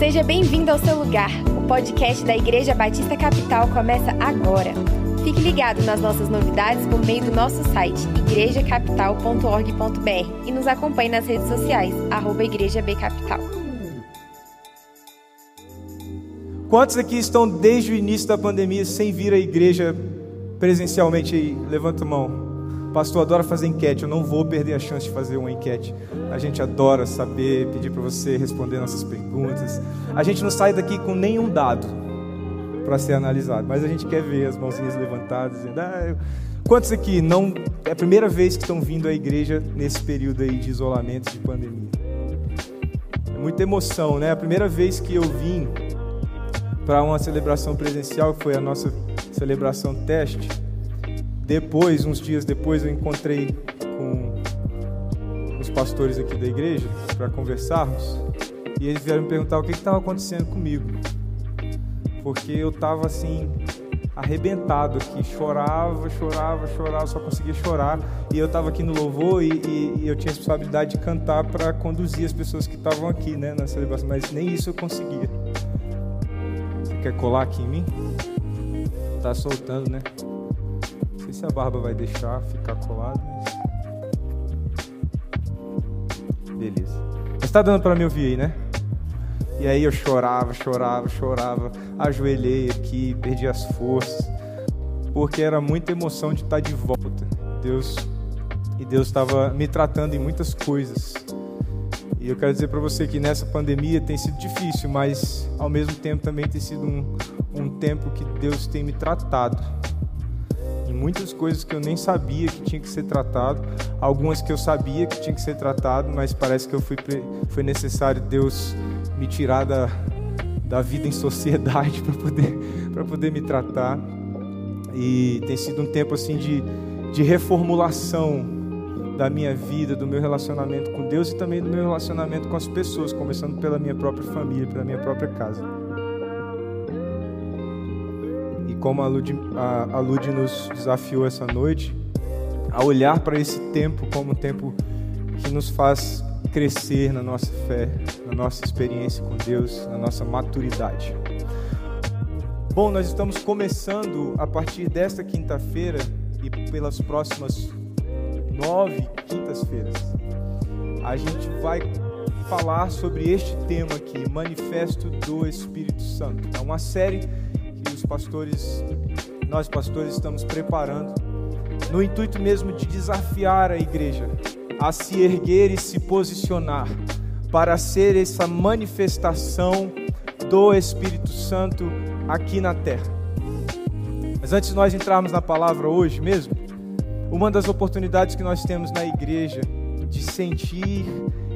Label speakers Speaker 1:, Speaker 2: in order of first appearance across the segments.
Speaker 1: Seja bem-vindo ao seu lugar. O podcast da Igreja Batista Capital começa agora. Fique ligado nas nossas novidades por meio do nosso site igrejacapital.org.br e nos acompanhe nas redes sociais, arroba Igreja B Capital.
Speaker 2: Quantos aqui estão desde o início da pandemia sem vir à igreja presencialmente aí? Levanta a mão. Pastor, adora fazer enquete. Eu não vou perder a chance de fazer uma enquete. A gente adora saber, pedir para você responder nossas perguntas. A gente não sai daqui com nenhum dado para ser analisado, mas a gente quer ver as mãozinhas levantadas. Dizendo, ah, eu... Quantos aqui não é a primeira vez que estão vindo à igreja nesse período aí de isolamento, de pandemia? É muita emoção, né? A primeira vez que eu vim para uma celebração presencial, que foi a nossa celebração teste, depois, uns dias depois, eu encontrei com os pastores aqui da igreja para conversarmos e eles vieram me perguntar o que estava acontecendo comigo, porque eu estava assim arrebentado aqui, chorava, chorava, chorava, só conseguia chorar e eu estava aqui no louvor e, e, e, eu tinha a responsabilidade de cantar para conduzir as pessoas que estavam aqui, né, na celebração, mas nem isso eu conseguia. Você quer colar aqui em mim? Tá soltando, né? Sei se a barba vai deixar ficar colado, mas... Beleza. Mas tá dando para me ouvir aí, né? E aí eu chorava, chorava, chorava, ajoelhei aqui, perdi as forças, porque era muita emoção de estar de volta. Deus e Deus estava me tratando em muitas coisas. E eu quero dizer para você que nessa pandemia tem sido difícil, mas ao mesmo tempo também tem sido um, um tempo que Deus tem me tratado muitas coisas que eu nem sabia que tinha que ser tratado, algumas que eu sabia que tinha que ser tratado, mas parece que eu fui foi necessário Deus me tirar da, da vida em sociedade para poder para poder me tratar. E tem sido um tempo assim de, de reformulação da minha vida, do meu relacionamento com Deus e também do meu relacionamento com as pessoas, começando pela minha própria família, pela minha própria casa como a Lud, a, a Lud nos desafiou essa noite, a olhar para esse tempo como um tempo que nos faz crescer na nossa fé, na nossa experiência com Deus, na nossa maturidade. Bom, nós estamos começando a partir desta quinta-feira e pelas próximas nove quintas-feiras. A gente vai falar sobre este tema aqui, Manifesto do Espírito Santo. É uma série os pastores, nós pastores estamos preparando, no intuito mesmo de desafiar a igreja a se erguer e se posicionar para ser essa manifestação do Espírito Santo aqui na terra. Mas antes de nós entrarmos na palavra hoje mesmo, uma das oportunidades que nós temos na igreja de sentir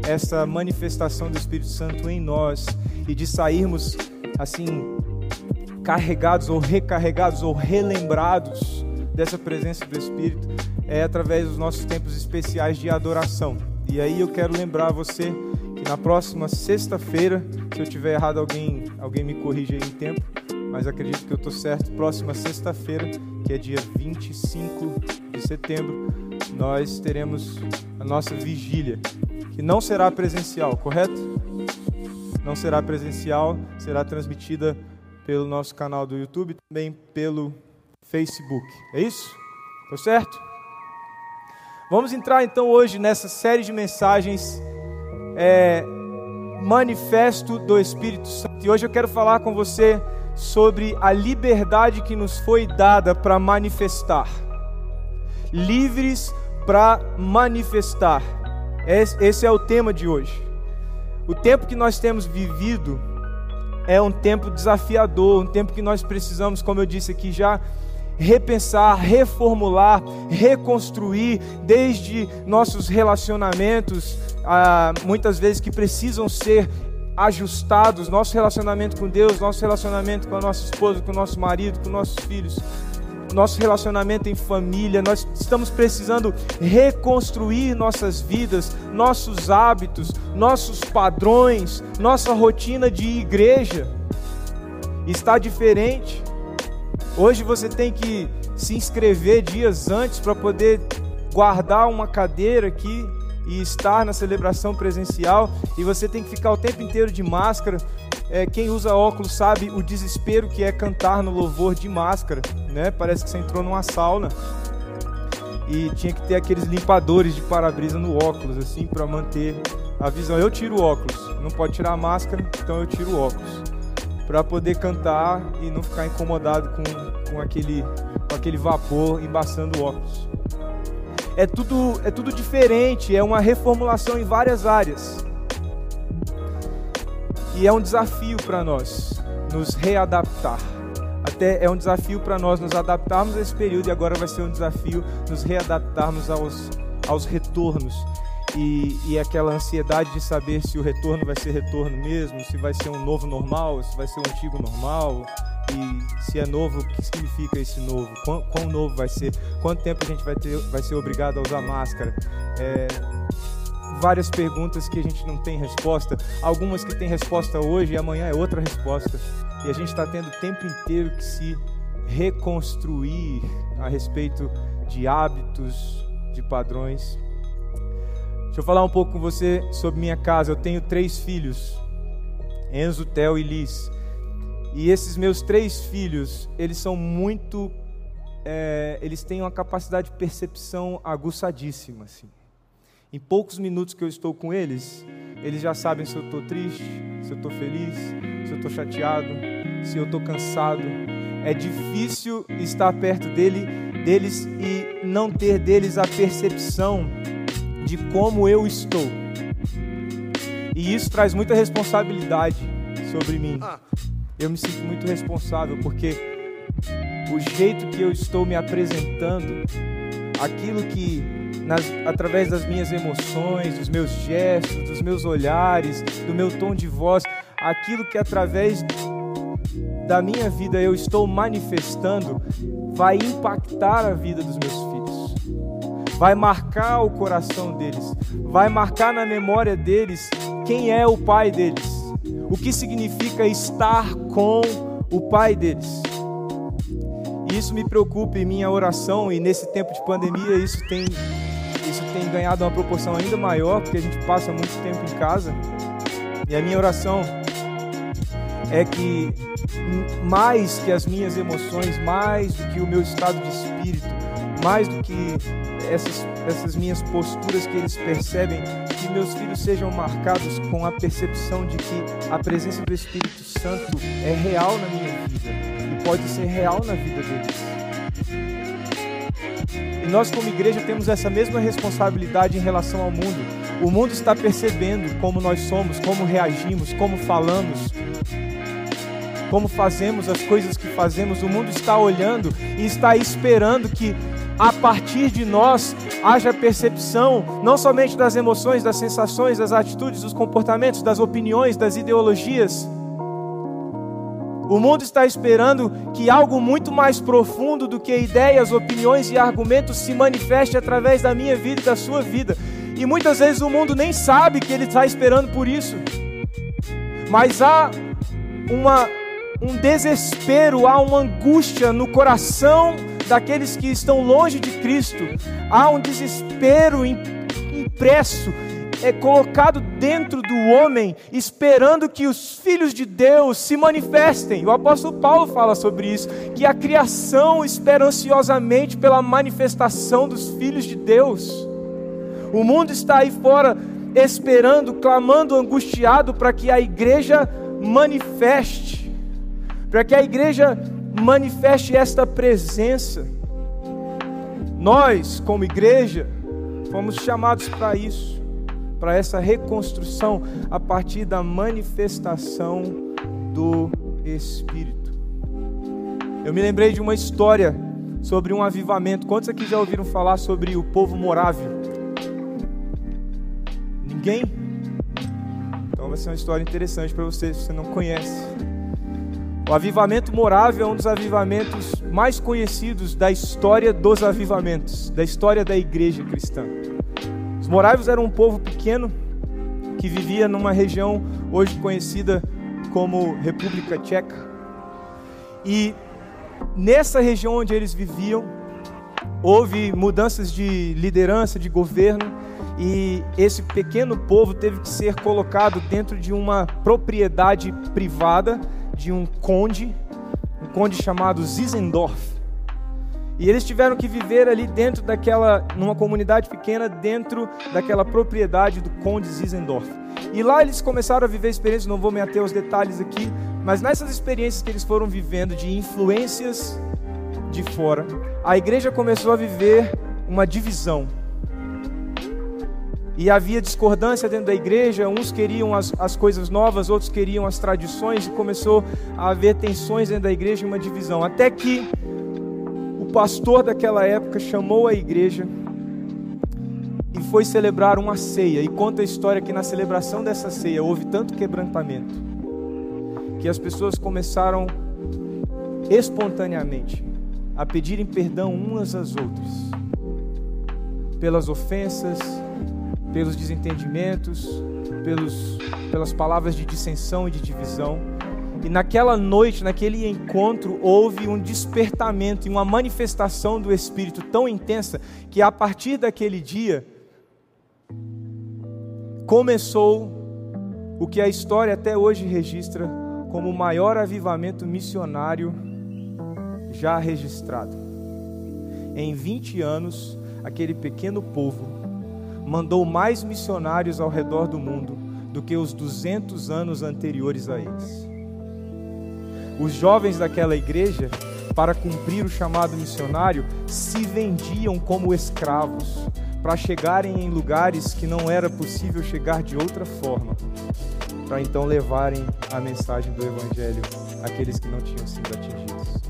Speaker 2: essa manifestação do Espírito Santo em nós e de sairmos assim carregados ou recarregados ou relembrados dessa presença do Espírito é através dos nossos tempos especiais de adoração. E aí eu quero lembrar você que na próxima sexta-feira, se eu tiver errado, alguém, alguém me corrige aí em tempo, mas acredito que eu estou certo. Próxima sexta-feira, que é dia 25 de setembro, nós teremos a nossa vigília, que não será presencial, correto? Não será presencial, será transmitida pelo nosso canal do YouTube, também pelo Facebook. É isso? Tá certo? Vamos entrar então hoje nessa série de mensagens é, Manifesto do Espírito Santo. E hoje eu quero falar com você sobre a liberdade que nos foi dada para manifestar. Livres para manifestar. Esse é o tema de hoje. O tempo que nós temos vivido é um tempo desafiador, um tempo que nós precisamos, como eu disse aqui já, repensar, reformular, reconstruir, desde nossos relacionamentos, ah, muitas vezes que precisam ser ajustados, nosso relacionamento com Deus, nosso relacionamento com a nossa esposa, com o nosso marido, com nossos filhos, nosso relacionamento em família, nós estamos precisando reconstruir nossas vidas, nossos hábitos, nossos padrões, nossa rotina de igreja. Está diferente. Hoje você tem que se inscrever dias antes para poder guardar uma cadeira aqui e estar na celebração presencial e você tem que ficar o tempo inteiro de máscara. É, quem usa óculos sabe o desespero que é cantar no louvor de máscara, né? Parece que você entrou numa sauna e tinha que ter aqueles limpadores de para-brisa no óculos, assim, para manter a visão. Eu tiro o óculos, não pode tirar a máscara, então eu tiro o óculos para poder cantar e não ficar incomodado com, com, aquele, com aquele vapor embaçando o óculos. É tudo, é tudo diferente, é uma reformulação em várias áreas. E é um desafio para nós nos readaptar. Até é um desafio para nós nos adaptarmos a esse período e agora vai ser um desafio nos readaptarmos aos, aos retornos. E, e aquela ansiedade de saber se o retorno vai ser retorno mesmo, se vai ser um novo normal, se vai ser um antigo normal, e se é novo, o que significa esse novo? Quão, quão, novo vai ser? Quanto tempo a gente vai, ter, vai ser obrigado a usar máscara? É, várias perguntas que a gente não tem resposta, algumas que tem resposta hoje e amanhã é outra resposta. E a gente está tendo o tempo inteiro que se reconstruir a respeito de hábitos, de padrões. Deixa eu falar um pouco com você sobre minha casa. Eu tenho três filhos: Enzo, Theo e Liz. E esses meus três filhos, eles são muito. É, eles têm uma capacidade de percepção aguçadíssima. Assim. Em poucos minutos que eu estou com eles, eles já sabem se eu estou triste, se eu estou feliz, se eu estou chateado, se eu estou cansado. É difícil estar perto dele, deles e não ter deles a percepção de como eu estou. E isso traz muita responsabilidade sobre mim. Ah eu me sinto muito responsável porque o jeito que eu estou me apresentando, aquilo que nas, através das minhas emoções, dos meus gestos, dos meus olhares, do meu tom de voz, aquilo que através da minha vida eu estou manifestando, vai impactar a vida dos meus filhos, vai marcar o coração deles, vai marcar na memória deles quem é o pai deles. O que significa estar com o Pai deles. E isso me preocupa em minha oração e nesse tempo de pandemia isso tem isso tem ganhado uma proporção ainda maior porque a gente passa muito tempo em casa. E a minha oração é que mais que as minhas emoções, mais do que o meu estado de espírito, mais do que essas, essas minhas posturas que eles percebem, que meus filhos sejam marcados com a percepção de que a presença do Espírito Santo é real na minha vida e pode ser real na vida deles. E nós, como igreja, temos essa mesma responsabilidade em relação ao mundo. O mundo está percebendo como nós somos, como reagimos, como falamos, como fazemos as coisas que fazemos. O mundo está olhando e está esperando que a partir de nós haja percepção não somente das emoções, das sensações, das atitudes, dos comportamentos, das opiniões, das ideologias. O mundo está esperando que algo muito mais profundo do que ideias, opiniões e argumentos se manifeste através da minha vida e da sua vida. E muitas vezes o mundo nem sabe que ele está esperando por isso. Mas há uma, um desespero, há uma angústia no coração daqueles que estão longe de Cristo. Há um desespero impresso, é colocado dentro do homem, esperando que os filhos de Deus se manifestem. O apóstolo Paulo fala sobre isso, que a criação espera ansiosamente pela manifestação dos filhos de Deus. O mundo está aí fora esperando, clamando, angustiado para que a igreja manifeste, para que a igreja manifeste esta presença. Nós, como igreja, fomos chamados para isso, para essa reconstrução a partir da manifestação do Espírito. Eu me lembrei de uma história sobre um avivamento. Quantos aqui já ouviram falar sobre o povo morávio? Ninguém? Então vai ser uma história interessante para você se você não conhece. O avivamento morável é um dos avivamentos mais conhecidos da história dos avivamentos, da história da igreja cristã. Os morávios eram um povo pequeno que vivia numa região hoje conhecida como República Tcheca. E nessa região onde eles viviam, houve mudanças de liderança, de governo, e esse pequeno povo teve que ser colocado dentro de uma propriedade privada de um conde, um conde chamado Zizendorf. E eles tiveram que viver ali dentro daquela, numa comunidade pequena, dentro daquela propriedade do Conde Zizendorf. E lá eles começaram a viver experiências, não vou me ater aos detalhes aqui, mas nessas experiências que eles foram vivendo de influências de fora, a igreja começou a viver uma divisão. E havia discordância dentro da igreja, uns queriam as, as coisas novas, outros queriam as tradições, e começou a haver tensões dentro da igreja e uma divisão. Até que pastor daquela época chamou a igreja e foi celebrar uma ceia. E conta a história que na celebração dessa ceia houve tanto quebrantamento que as pessoas começaram espontaneamente a pedirem perdão umas às outras pelas ofensas, pelos desentendimentos, pelos, pelas palavras de dissensão e de divisão. E naquela noite, naquele encontro, houve um despertamento e uma manifestação do Espírito tão intensa que a partir daquele dia começou o que a história até hoje registra como o maior avivamento missionário já registrado. Em 20 anos, aquele pequeno povo mandou mais missionários ao redor do mundo do que os 200 anos anteriores a eles. Os jovens daquela igreja, para cumprir o chamado missionário, se vendiam como escravos para chegarem em lugares que não era possível chegar de outra forma, para então levarem a mensagem do Evangelho àqueles que não tinham sido atingidos.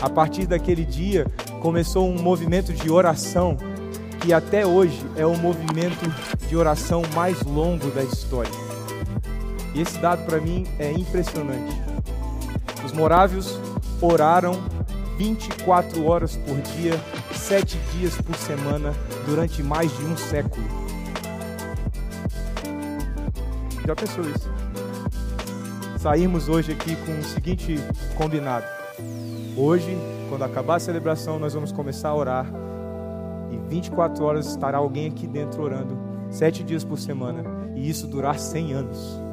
Speaker 2: A partir daquele dia, começou um movimento de oração que até hoje é o movimento de oração mais longo da história. E esse dado para mim é impressionante. Os morávios oraram 24 horas por dia, sete dias por semana, durante mais de um século. Já pensou isso? Saímos hoje aqui com o seguinte combinado. Hoje, quando acabar a celebração, nós vamos começar a orar. E 24 horas estará alguém aqui dentro orando, sete dias por semana. E isso durar 100 anos.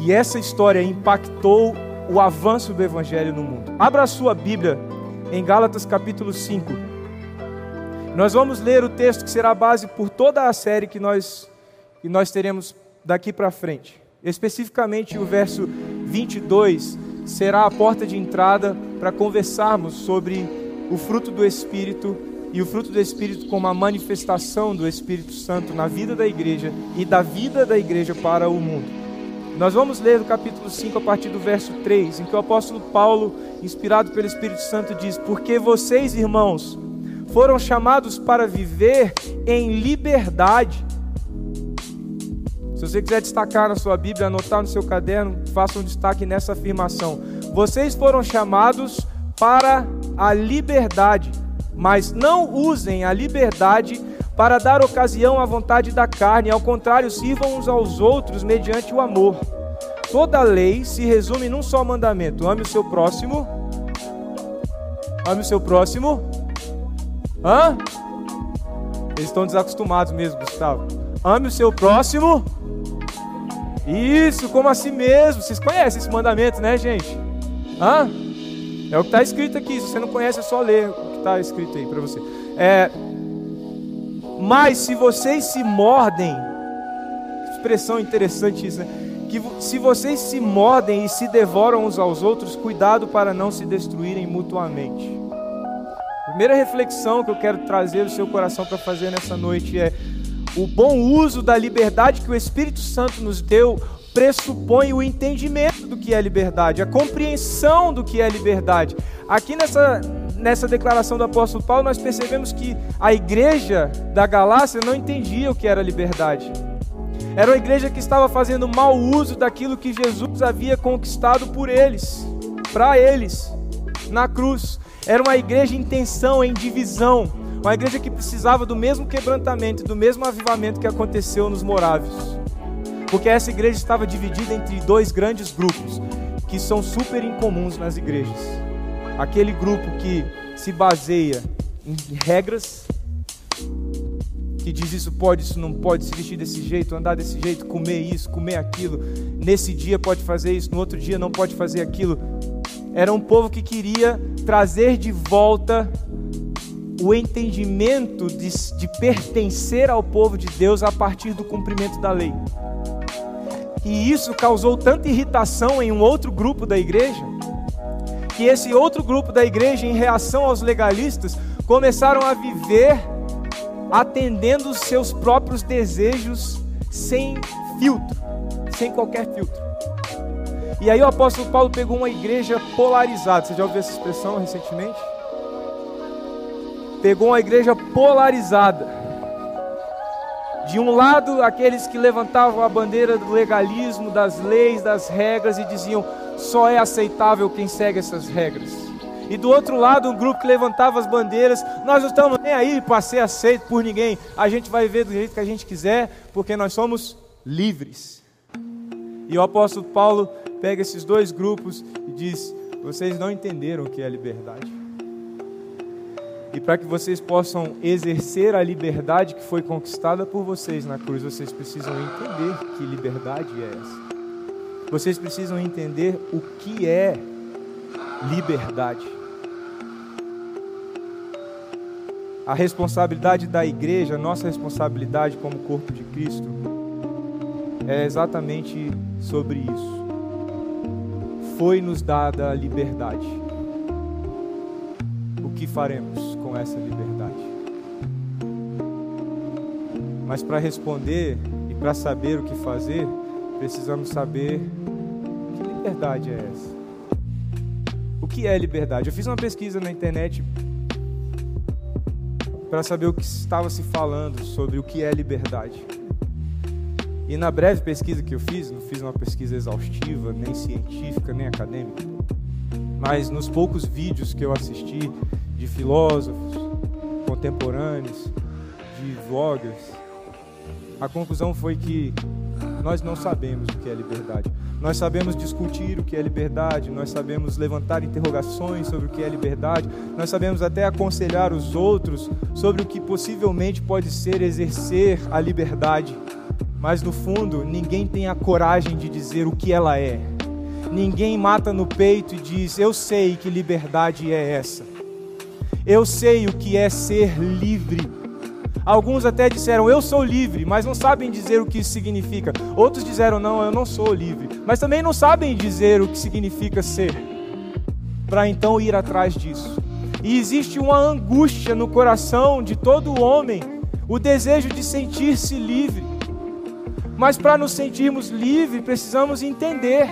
Speaker 2: E essa história impactou o avanço do Evangelho no mundo. Abra a sua Bíblia em Gálatas capítulo 5. Nós vamos ler o texto que será a base por toda a série que nós, que nós teremos daqui para frente. Especificamente o verso 22 será a porta de entrada para conversarmos sobre o fruto do Espírito e o fruto do Espírito como a manifestação do Espírito Santo na vida da igreja e da vida da igreja para o mundo. Nós vamos ler do capítulo 5 a partir do verso 3, em que o apóstolo Paulo, inspirado pelo Espírito Santo, diz: Porque vocês, irmãos, foram chamados para viver em liberdade. Se você quiser destacar na sua Bíblia, anotar no seu caderno, faça um destaque nessa afirmação. Vocês foram chamados para a liberdade, mas não usem a liberdade para dar ocasião à vontade da carne, ao contrário, sirvam uns aos outros mediante o amor. Toda lei se resume num só mandamento: ame o seu próximo. Ame o seu próximo. Hã? Eles estão desacostumados mesmo, Gustavo. Ame o seu próximo. Isso, como assim mesmo. Vocês conhecem esse mandamento, né, gente? Hã? É o que está escrito aqui. Se você não conhece, é só ler o que está escrito aí para você. É, mas se vocês se mordem, expressão interessante isso, né? Que se vocês se mordem e se devoram uns aos outros, cuidado para não se destruírem mutuamente. Primeira reflexão que eu quero trazer do seu coração para fazer nessa noite é: o bom uso da liberdade que o Espírito Santo nos deu pressupõe o entendimento do que é liberdade, a compreensão do que é liberdade. Aqui nessa, nessa declaração do apóstolo Paulo, nós percebemos que a igreja da Galácia não entendia o que era liberdade. Era uma igreja que estava fazendo mau uso daquilo que Jesus havia conquistado por eles, para eles, na cruz. Era uma igreja em tensão, em divisão. Uma igreja que precisava do mesmo quebrantamento, do mesmo avivamento que aconteceu nos Morávios. Porque essa igreja estava dividida entre dois grandes grupos, que são super incomuns nas igrejas aquele grupo que se baseia em regras, que diz isso pode, isso não pode, se vestir desse jeito, andar desse jeito, comer isso, comer aquilo. Nesse dia pode fazer isso, no outro dia não pode fazer aquilo. Era um povo que queria trazer de volta o entendimento de, de pertencer ao povo de Deus a partir do cumprimento da lei. E isso causou tanta irritação em um outro grupo da igreja, que esse outro grupo da igreja, em reação aos legalistas, começaram a viver atendendo os seus próprios desejos sem filtro, sem qualquer filtro. E aí o apóstolo Paulo pegou uma igreja polarizada. Você já ouviu essa expressão recentemente? Pegou uma igreja polarizada. De um lado, aqueles que levantavam a bandeira do legalismo, das leis, das regras e diziam: só é aceitável quem segue essas regras. E do outro lado, um grupo que levantava as bandeiras: nós não estamos nem aí para ser aceito por ninguém, a gente vai viver do jeito que a gente quiser, porque nós somos livres. E o apóstolo Paulo pega esses dois grupos e diz: vocês não entenderam o que é liberdade. E para que vocês possam exercer a liberdade que foi conquistada por vocês na cruz, vocês precisam entender que liberdade é essa. Vocês precisam entender o que é liberdade. A responsabilidade da igreja, nossa responsabilidade como corpo de Cristo, é exatamente sobre isso. Foi nos dada a liberdade. O que faremos? com essa liberdade. Mas para responder e para saber o que fazer, precisamos saber que liberdade é essa. O que é liberdade? Eu fiz uma pesquisa na internet para saber o que estava se falando sobre o que é liberdade. E na breve pesquisa que eu fiz, não fiz uma pesquisa exaustiva, nem científica, nem acadêmica, mas nos poucos vídeos que eu assisti de filósofos contemporâneos, de vloggers, a conclusão foi que nós não sabemos o que é liberdade. Nós sabemos discutir o que é liberdade, nós sabemos levantar interrogações sobre o que é liberdade, nós sabemos até aconselhar os outros sobre o que possivelmente pode ser exercer a liberdade. Mas no fundo, ninguém tem a coragem de dizer o que ela é. Ninguém mata no peito e diz: Eu sei que liberdade é essa. Eu sei o que é ser livre. Alguns até disseram, eu sou livre, mas não sabem dizer o que isso significa. Outros disseram, não, eu não sou livre, mas também não sabem dizer o que significa ser, para então ir atrás disso. E existe uma angústia no coração de todo homem, o desejo de sentir-se livre. Mas para nos sentirmos livres, precisamos entender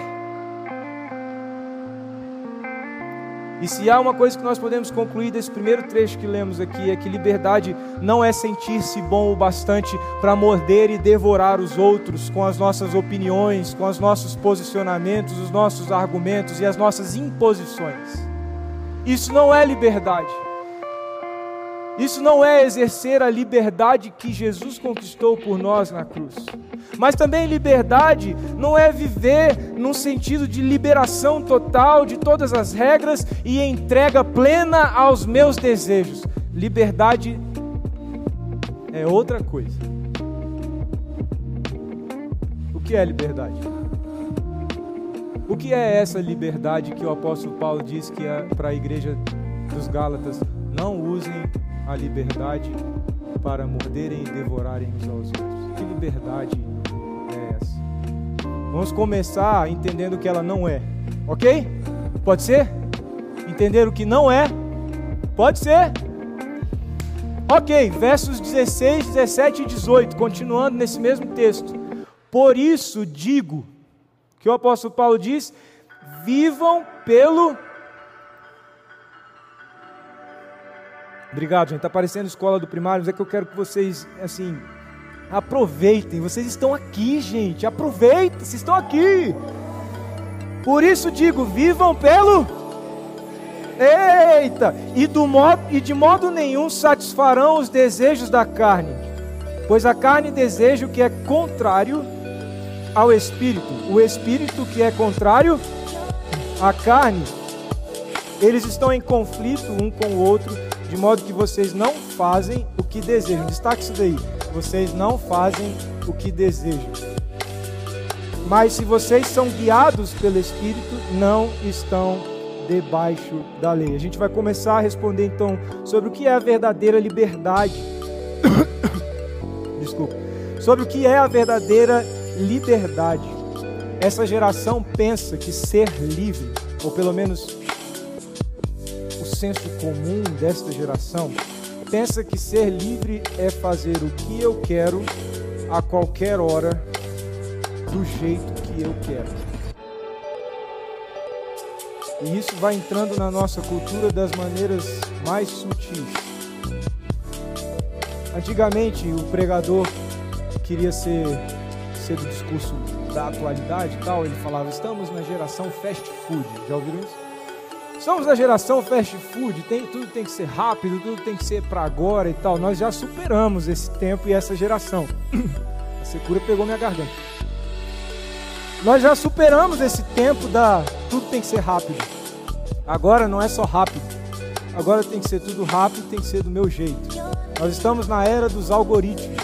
Speaker 2: E se há uma coisa que nós podemos concluir desse primeiro trecho que lemos aqui, é que liberdade não é sentir-se bom o bastante para morder e devorar os outros com as nossas opiniões, com os nossos posicionamentos, os nossos argumentos e as nossas imposições. Isso não é liberdade. Isso não é exercer a liberdade que Jesus conquistou por nós na cruz. Mas também liberdade não é viver num sentido de liberação total de todas as regras e entrega plena aos meus desejos. Liberdade é outra coisa. O que é liberdade? O que é essa liberdade que o apóstolo Paulo diz que é para a igreja dos Gálatas? Não usem a liberdade para morderem e devorarem uns aos outros. Que liberdade é essa? Vamos começar entendendo que ela não é, ok? Pode ser? Entender o que não é? Pode ser? Ok, versos 16, 17 e 18, continuando nesse mesmo texto. Por isso digo, que o apóstolo Paulo diz: vivam pelo Obrigado, gente. Está parecendo escola do primário, mas é que eu quero que vocês, assim, aproveitem. Vocês estão aqui, gente. Aproveitem, vocês estão aqui. Por isso digo, vivam pelo. Eita! E, do modo, e de modo nenhum satisfarão os desejos da carne, pois a carne deseja o que é contrário ao espírito, o espírito que é contrário à carne. Eles estão em conflito um com o outro de modo que vocês não fazem o que desejam. Destaque isso daí. vocês não fazem o que desejam. Mas se vocês são guiados pelo Espírito, não estão debaixo da lei. A gente vai começar a responder então sobre o que é a verdadeira liberdade. Desculpa. Sobre o que é a verdadeira liberdade. Essa geração pensa que ser livre, ou pelo menos senso comum desta geração, pensa que ser livre é fazer o que eu quero a qualquer hora, do jeito que eu quero. E isso vai entrando na nossa cultura das maneiras mais sutis. Antigamente, o pregador queria ser, ser do discurso da atualidade e tal, ele falava: estamos na geração fast food. Já ouviram isso? Estamos na geração fast food, tem, tudo tem que ser rápido, tudo tem que ser para agora e tal. Nós já superamos esse tempo e essa geração. A secura pegou minha garganta. Nós já superamos esse tempo da tudo tem que ser rápido. Agora não é só rápido. Agora tem que ser tudo rápido, tem que ser do meu jeito. Nós estamos na era dos algoritmos.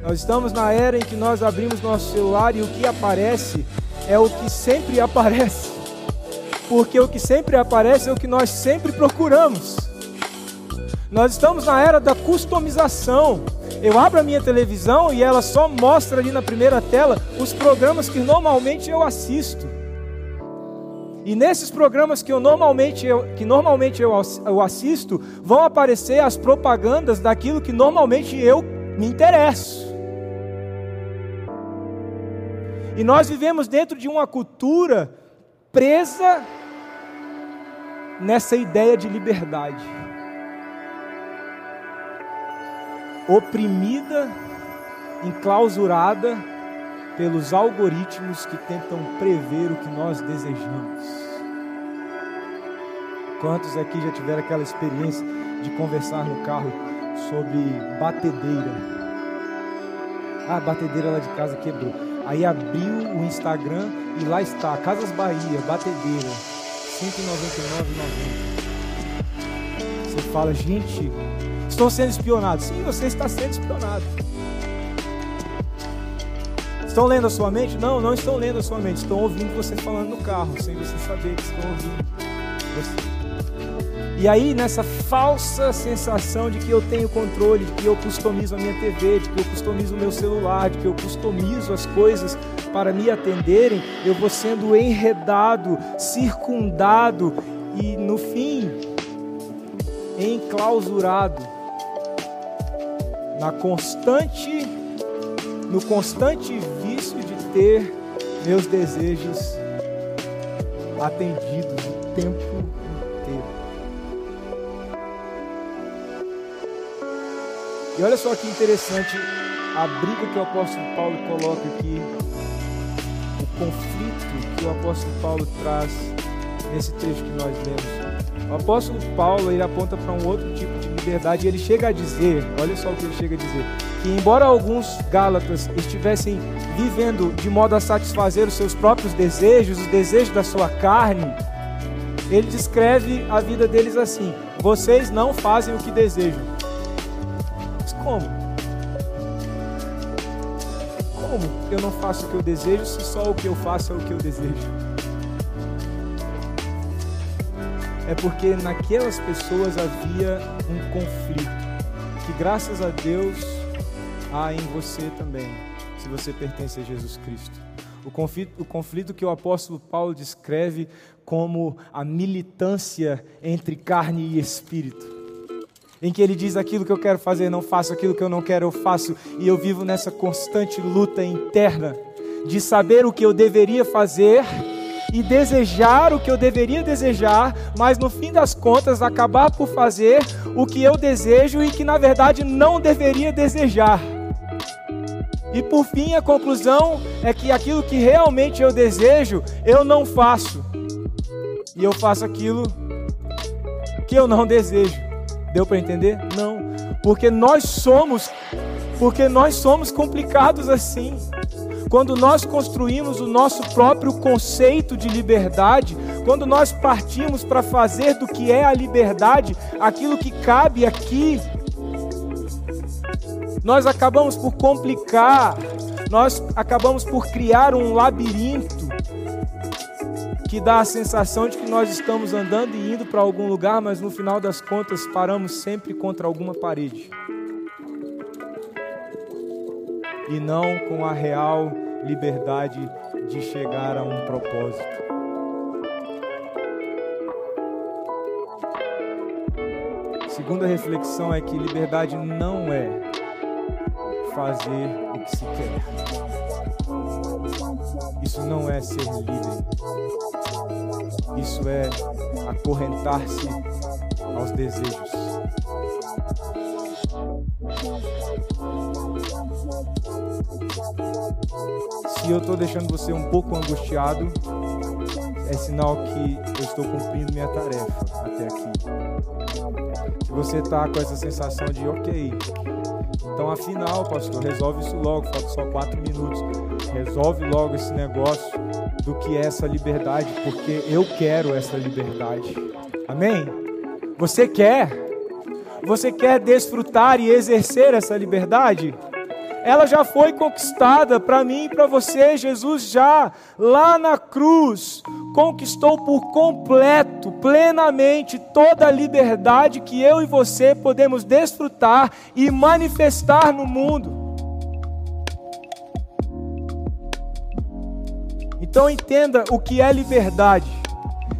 Speaker 2: Nós estamos na era em que nós abrimos nosso celular e o que aparece é o que sempre aparece. Porque o que sempre aparece é o que nós sempre procuramos. Nós estamos na era da customização. Eu abro a minha televisão e ela só mostra ali na primeira tela os programas que normalmente eu assisto. E nesses programas que eu normalmente eu, que normalmente eu, eu assisto, vão aparecer as propagandas daquilo que normalmente eu me interesso. E nós vivemos dentro de uma cultura presa nessa ideia de liberdade. oprimida, enclausurada pelos algoritmos que tentam prever o que nós desejamos. Quantos aqui já tiveram aquela experiência de conversar no carro sobre batedeira? Ah, a batedeira lá de casa quebrou. Aí abriu o Instagram e lá está, Casas Bahia, batedeira, 199,90. Você fala, gente, Estou sendo espionado. Sim, você está sendo espionado. Estão lendo a sua mente? Não, não estão lendo a sua mente. Estão ouvindo você falando no carro, sem você saber que estão ouvindo você. E aí, nessa falsa sensação de que eu tenho controle, de que eu customizo a minha TV, de que eu customizo o meu celular, de que eu customizo as coisas para me atenderem, eu vou sendo enredado, circundado e, no fim, enclausurado na constante no constante vício de ter meus desejos atendidos o tempo inteiro. E olha só que interessante a briga que o apóstolo Paulo coloca aqui, conflito que o apóstolo Paulo traz nesse trecho que nós lemos. O apóstolo Paulo ele aponta para um outro tipo de liberdade. E ele chega a dizer, olha só o que ele chega a dizer, que embora alguns Gálatas estivessem vivendo de modo a satisfazer os seus próprios desejos, os desejos da sua carne, ele descreve a vida deles assim: vocês não fazem o que desejam. Mas como? Como eu não faço o que eu desejo se só o que eu faço é o que eu desejo? é porque naquelas pessoas havia um conflito, que graças a Deus há em você também, se você pertence a Jesus Cristo. O conflito, o conflito que o apóstolo Paulo descreve como a militância entre carne e espírito em que ele diz aquilo que eu quero fazer, não faço, aquilo que eu não quero, eu faço, e eu vivo nessa constante luta interna de saber o que eu deveria fazer e desejar o que eu deveria desejar, mas no fim das contas acabar por fazer o que eu desejo e que na verdade não deveria desejar. E por fim, a conclusão é que aquilo que realmente eu desejo, eu não faço. E eu faço aquilo que eu não desejo. Deu para entender? Não. Porque nós somos porque nós somos complicados assim. Quando nós construímos o nosso próprio conceito de liberdade, quando nós partimos para fazer do que é a liberdade aquilo que cabe aqui, Nós acabamos por complicar, nós acabamos por criar um labirinto que dá a sensação de que nós estamos andando e indo para algum lugar, mas no final das contas paramos sempre contra alguma parede. E não com a real liberdade de chegar a um propósito. Segunda reflexão é que liberdade não é fazer o que se quer. Isso não é ser livre. Isso é acorrentar-se aos desejos. Se eu estou deixando você um pouco angustiado, é sinal que eu estou cumprindo minha tarefa até aqui. Se você está com essa sensação de, ok, então afinal, pastor, resolve isso logo, falta só quatro minutos. Resolve logo esse negócio do que é essa liberdade, porque eu quero essa liberdade. Amém? Você quer? Você quer desfrutar e exercer essa liberdade? ela já foi conquistada para mim e para você. Jesus já lá na cruz conquistou por completo, plenamente toda a liberdade que eu e você podemos desfrutar e manifestar no mundo. Então entenda o que é liberdade.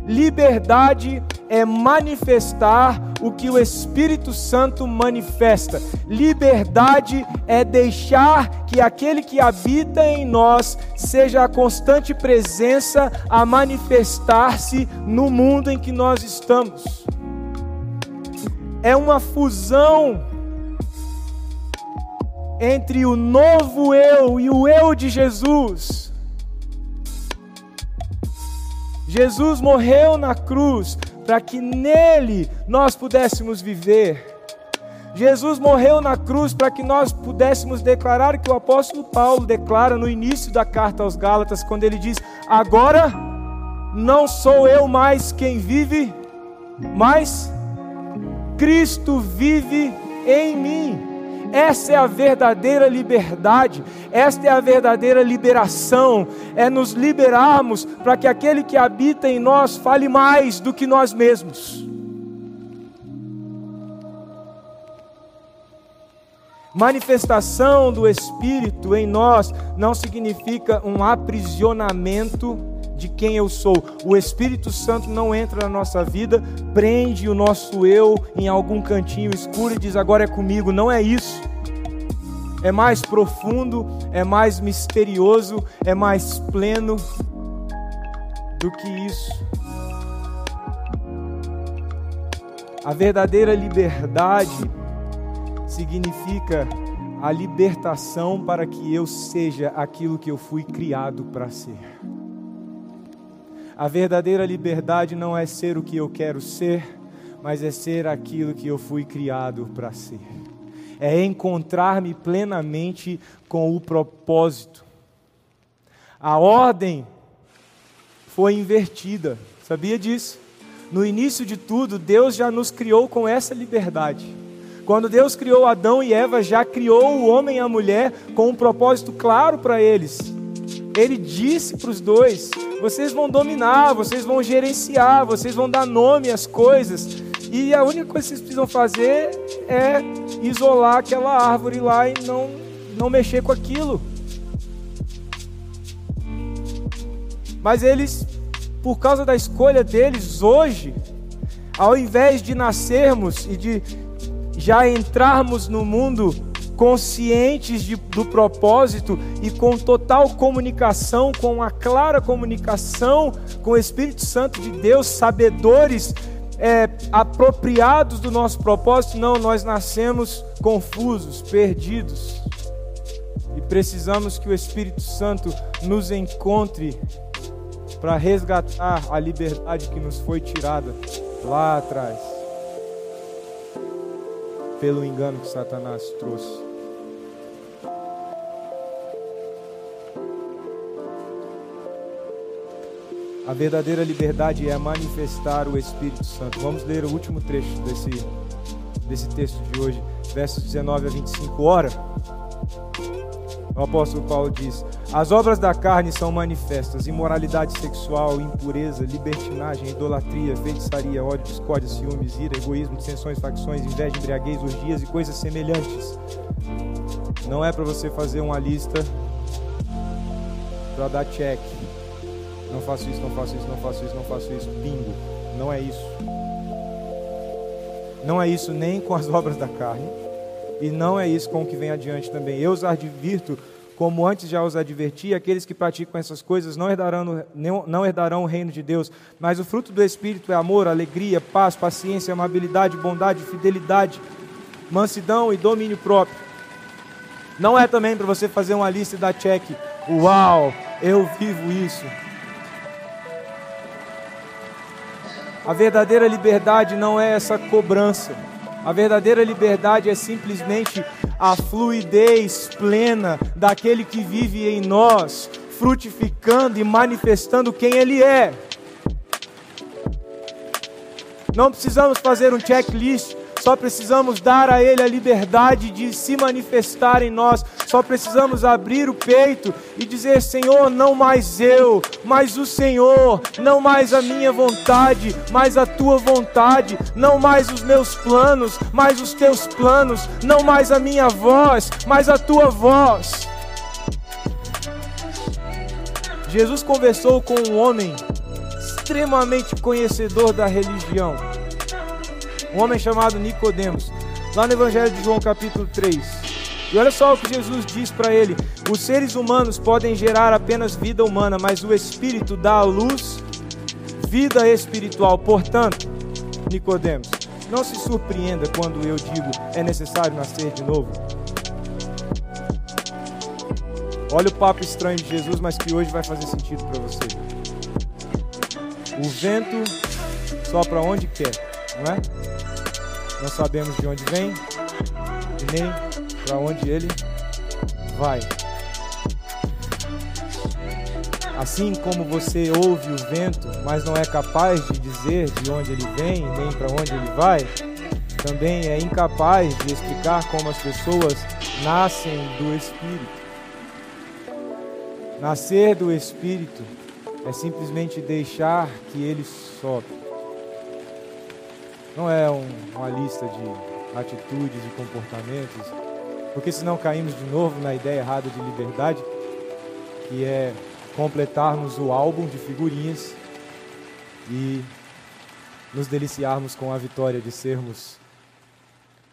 Speaker 2: Liberdade é manifestar o que o Espírito Santo manifesta. Liberdade é deixar que aquele que habita em nós seja a constante presença a manifestar-se no mundo em que nós estamos. É uma fusão entre o novo eu e o eu de Jesus. Jesus morreu na cruz para que nele nós pudéssemos viver. Jesus morreu na cruz para que nós pudéssemos declarar que o apóstolo Paulo declara no início da carta aos Gálatas, quando ele diz: Agora não sou eu mais quem vive, mas Cristo vive em mim. Essa é a verdadeira liberdade, esta é a verdadeira liberação, é nos liberarmos para que aquele que habita em nós fale mais do que nós mesmos. Manifestação do Espírito em nós não significa um aprisionamento de quem eu sou. O Espírito Santo não entra na nossa vida, prende o nosso eu em algum cantinho escuro e diz: agora é comigo. Não é isso. É mais profundo, é mais misterioso, é mais pleno do que isso. A verdadeira liberdade significa a libertação para que eu seja aquilo que eu fui criado para ser. A verdadeira liberdade não é ser o que eu quero ser, mas é ser aquilo que eu fui criado para ser. É encontrar-me plenamente com o propósito. A ordem foi invertida, sabia disso? No início de tudo, Deus já nos criou com essa liberdade. Quando Deus criou Adão e Eva, já criou o homem e a mulher com um propósito claro para eles. Ele disse para os dois: vocês vão dominar, vocês vão gerenciar, vocês vão dar nome às coisas. E a única coisa que vocês precisam fazer é isolar aquela árvore lá e não, não mexer com aquilo. Mas eles, por causa da escolha deles hoje, ao invés de nascermos e de já entrarmos no mundo conscientes de, do propósito e com total comunicação, com a clara comunicação com o Espírito Santo de Deus, sabedores, é, apropriados do nosso propósito, não, nós nascemos confusos, perdidos. E precisamos que o Espírito Santo nos encontre para resgatar a liberdade que nos foi tirada lá atrás, pelo engano que Satanás trouxe. A verdadeira liberdade é manifestar o Espírito Santo. Vamos ler o último trecho desse, desse texto de hoje. versos 19 a 25. Ora, o apóstolo Paulo diz: As obras da carne são manifestas: imoralidade sexual, impureza, libertinagem, idolatria, feitiçaria, ódio, discórdia, ciúmes, ira, egoísmo, dissensões, facções, inveja, embriaguez, orgias e coisas semelhantes. Não é para você fazer uma lista para dar check. Não faço isso, não faço isso, não faço isso, não faço isso. Bingo. Não é isso. Não é isso nem com as obras da carne e não é isso com o que vem adiante também. Eu os advirto, como antes já os adverti, aqueles que praticam essas coisas não herdarão, não herdarão o reino de Deus. Mas o fruto do Espírito é amor, alegria, paz, paciência, amabilidade, bondade, fidelidade, mansidão e domínio próprio. Não é também para você fazer uma lista e dar check. Uau, eu vivo isso. A verdadeira liberdade não é essa cobrança. A verdadeira liberdade é simplesmente a fluidez plena daquele que vive em nós, frutificando e manifestando quem Ele é. Não precisamos fazer um checklist só precisamos dar a Ele a liberdade de se manifestar em nós. Só precisamos abrir o peito e dizer: Senhor, não mais eu, mas o Senhor. Não mais a minha vontade, mas a tua vontade. Não mais os meus planos, mas os teus planos. Não mais a minha voz, mas a tua voz. Jesus conversou com um homem extremamente conhecedor da religião um homem chamado Nicodemos, lá no Evangelho de João capítulo 3. E olha só o que Jesus diz para ele: os seres humanos podem gerar apenas vida humana, mas o Espírito dá à luz vida espiritual. Portanto, Nicodemos, não se surpreenda quando eu digo é necessário nascer de novo. Olha o papo estranho de Jesus, mas que hoje vai fazer sentido para você. O vento sopra onde quer, não é? Não sabemos de onde vem e nem para onde ele vai. Assim como você ouve o vento, mas não é capaz de dizer de onde ele vem nem para onde ele vai, também é incapaz de explicar como as pessoas nascem do Espírito. Nascer do Espírito é simplesmente deixar que ele sopre. Não é um, uma lista de atitudes e comportamentos, porque senão caímos de novo na ideia errada de liberdade, que é completarmos o álbum de figurinhas e nos deliciarmos com a vitória de sermos,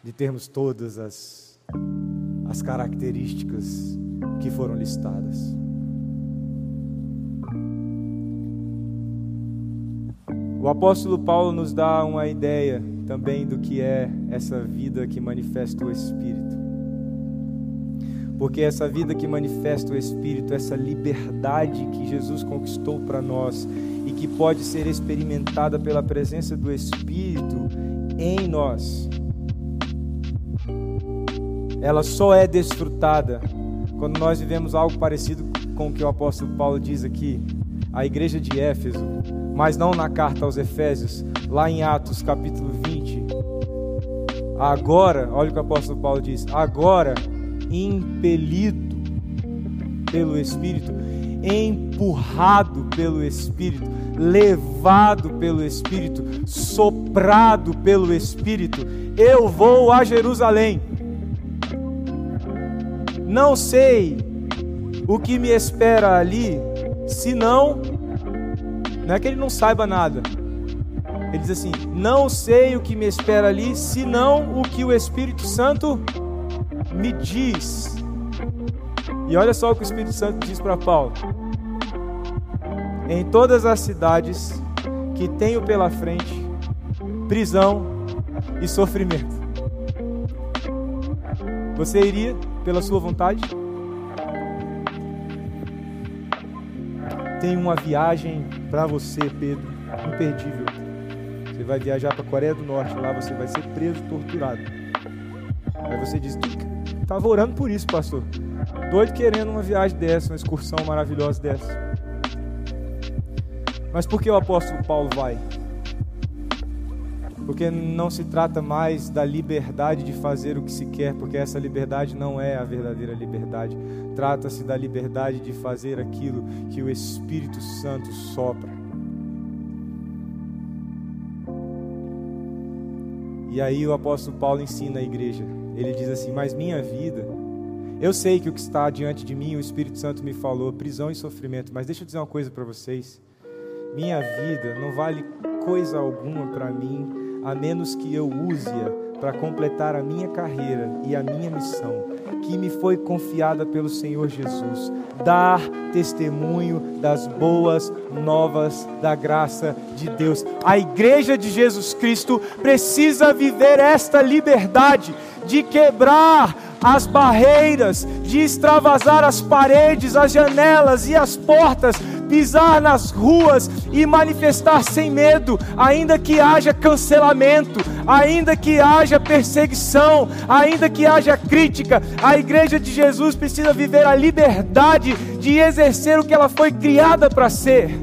Speaker 2: de termos todas as, as características que foram listadas. O apóstolo Paulo nos dá uma ideia também do que é essa vida que manifesta o Espírito. Porque essa vida que manifesta o Espírito, essa liberdade que Jesus conquistou para nós e que pode ser experimentada pela presença do Espírito em nós, ela só é desfrutada quando nós vivemos algo parecido com o que o apóstolo Paulo diz aqui, a igreja de Éfeso mas não na carta aos Efésios, lá em Atos capítulo 20. Agora, olha o que o apóstolo Paulo diz: agora, impelido pelo Espírito, empurrado pelo Espírito, levado pelo Espírito, soprado pelo Espírito, eu vou a Jerusalém. Não sei o que me espera ali, senão não é que ele não saiba nada. Ele diz assim: Não sei o que me espera ali, senão o que o Espírito Santo me diz. E olha só o que o Espírito Santo diz para Paulo: Em todas as cidades que tenho pela frente, prisão e sofrimento. Você iria pela sua vontade? Tem uma viagem para você, Pedro, imperdível. Você vai viajar para a Coreia do Norte, lá você vai ser preso, torturado. Aí você diz: Estava orando por isso, pastor. Doido querendo uma viagem dessa, uma excursão maravilhosa dessa. Mas por que o apóstolo Paulo vai? Porque não se trata mais da liberdade de fazer o que se quer, porque essa liberdade não é a verdadeira liberdade. Trata-se da liberdade de fazer aquilo que o Espírito Santo sopra. E aí o apóstolo Paulo ensina a igreja. Ele diz assim: Mas minha vida, eu sei que o que está diante de mim, o Espírito Santo me falou, prisão e sofrimento. Mas deixa eu dizer uma coisa para vocês: minha vida não vale coisa alguma para mim a menos que eu use-a para completar a minha carreira e a minha missão, que me foi confiada pelo Senhor Jesus, dar testemunho das boas novas da graça de Deus. A igreja de Jesus Cristo precisa viver esta liberdade de quebrar as barreiras, de extravasar as paredes, as janelas e as portas pisar nas ruas e manifestar sem medo, ainda que haja cancelamento, ainda que haja perseguição, ainda que haja crítica. A igreja de Jesus precisa viver a liberdade de exercer o que ela foi criada para ser.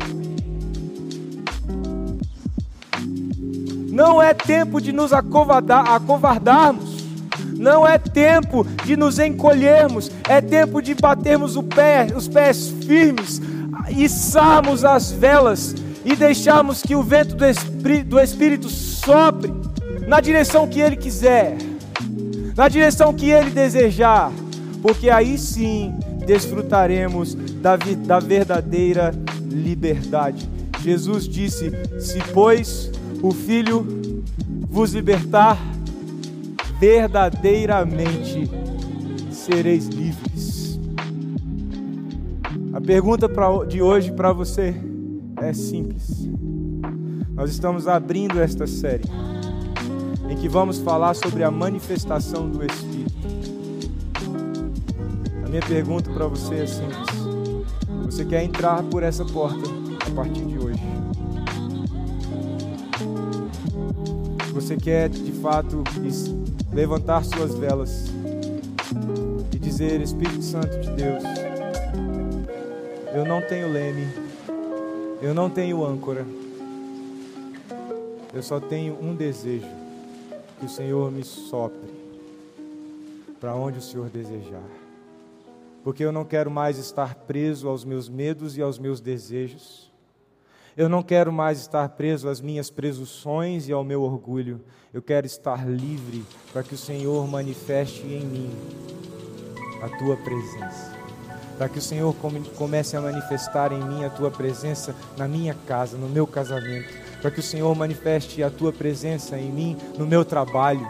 Speaker 2: Não é tempo de nos acovardar, acovardarmos. Não é tempo de nos encolhermos, é tempo de batermos pé, os pés firmes, içarmos as velas e deixarmos que o vento do Espírito, do Espírito sopre na direção que Ele quiser, na direção que Ele desejar, porque aí sim desfrutaremos da, da verdadeira liberdade. Jesus disse: Se, pois, o Filho vos libertar, verdadeiramente sereis livres. A pergunta de hoje para você é simples. Nós estamos abrindo esta série em que vamos falar sobre a manifestação do Espírito. A minha pergunta para você é simples. Você quer entrar por essa porta a partir de hoje? Você quer de fato levantar suas velas e dizer: Espírito Santo de Deus, eu não tenho leme. Eu não tenho âncora. Eu só tenho um desejo: que o Senhor me sopre para onde o Senhor desejar. Porque eu não quero mais estar preso aos meus medos e aos meus desejos. Eu não quero mais estar preso às minhas presunções e ao meu orgulho. Eu quero estar livre para que o Senhor manifeste em mim a tua presença para que o Senhor comece a manifestar em mim a tua presença na minha casa, no meu casamento, para que o Senhor manifeste a tua presença em mim no meu trabalho,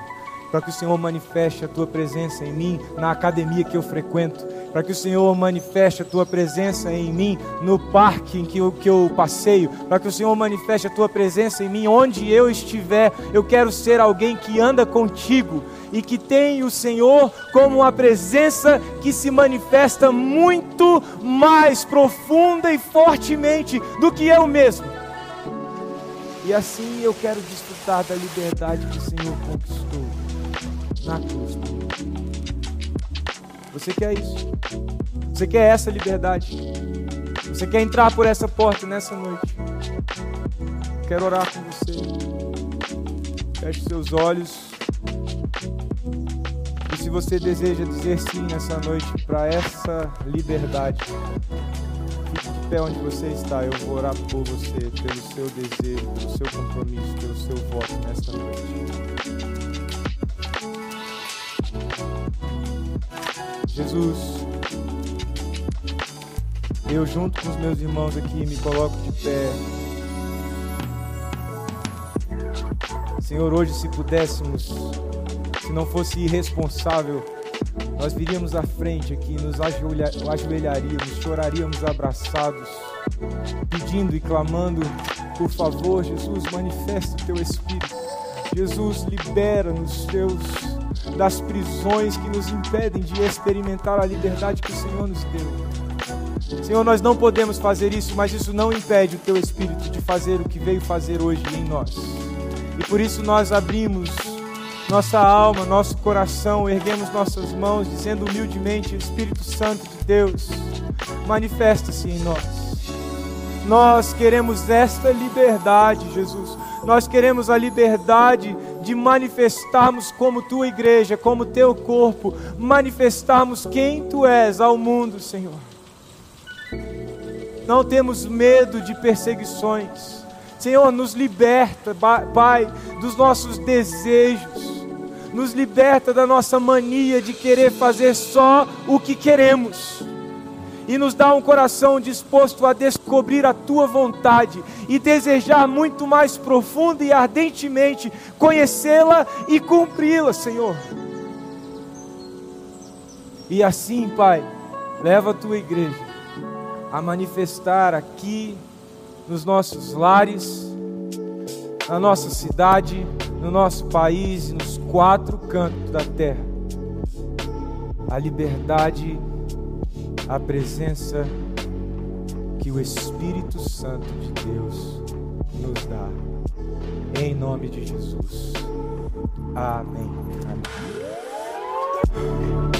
Speaker 2: para que o Senhor manifeste a tua presença em mim na academia que eu frequento, para que o Senhor manifeste a tua presença em mim no parque em que eu, que eu passeio, para que o Senhor manifeste a tua presença em mim onde eu estiver. Eu quero ser alguém que anda contigo e que tem o Senhor como uma presença que se manifesta muito mais profunda e fortemente do que eu mesmo. E assim eu quero desfrutar da liberdade que o Senhor conquistou na cruz. Você quer isso? Você quer essa liberdade? Você quer entrar por essa porta nessa noite? Quero orar com você. Feche seus olhos se você deseja dizer sim nessa noite para essa liberdade, fique de pé onde você está. Eu vou orar por você, pelo seu desejo, pelo seu compromisso, pelo seu voto nesta noite. Jesus, eu junto com os meus irmãos aqui me coloco de pé. Senhor, hoje se pudéssemos se não fosse irresponsável, nós viríamos à frente aqui, nos ajoelharíamos, choraríamos abraçados, pedindo e clamando, por favor, Jesus, manifesta o teu Espírito. Jesus, libera-nos, Deus, das prisões que nos impedem de experimentar a liberdade que o Senhor nos deu. Senhor, nós não podemos fazer isso, mas isso não impede o teu Espírito de fazer o que veio fazer hoje em nós. E por isso nós abrimos nossa alma, nosso coração, erguemos nossas mãos, dizendo humildemente: Espírito Santo de Deus, manifesta-se em nós. Nós queremos esta liberdade, Jesus. Nós queremos a liberdade de manifestarmos como tua igreja, como teu corpo, manifestarmos quem tu és ao mundo, Senhor. Não temos medo de perseguições. Senhor, nos liberta, Pai, dos nossos desejos. Nos liberta da nossa mania de querer fazer só o que queremos e nos dá um coração disposto a descobrir a tua vontade e desejar muito mais profunda e ardentemente conhecê-la e cumpri-la, Senhor. E assim, Pai, leva a tua igreja a manifestar aqui nos nossos lares, na nossa cidade, no nosso país nos quatro cantos da terra a liberdade a presença que o Espírito Santo de Deus nos dá. Em nome de Jesus. Amém. Amém.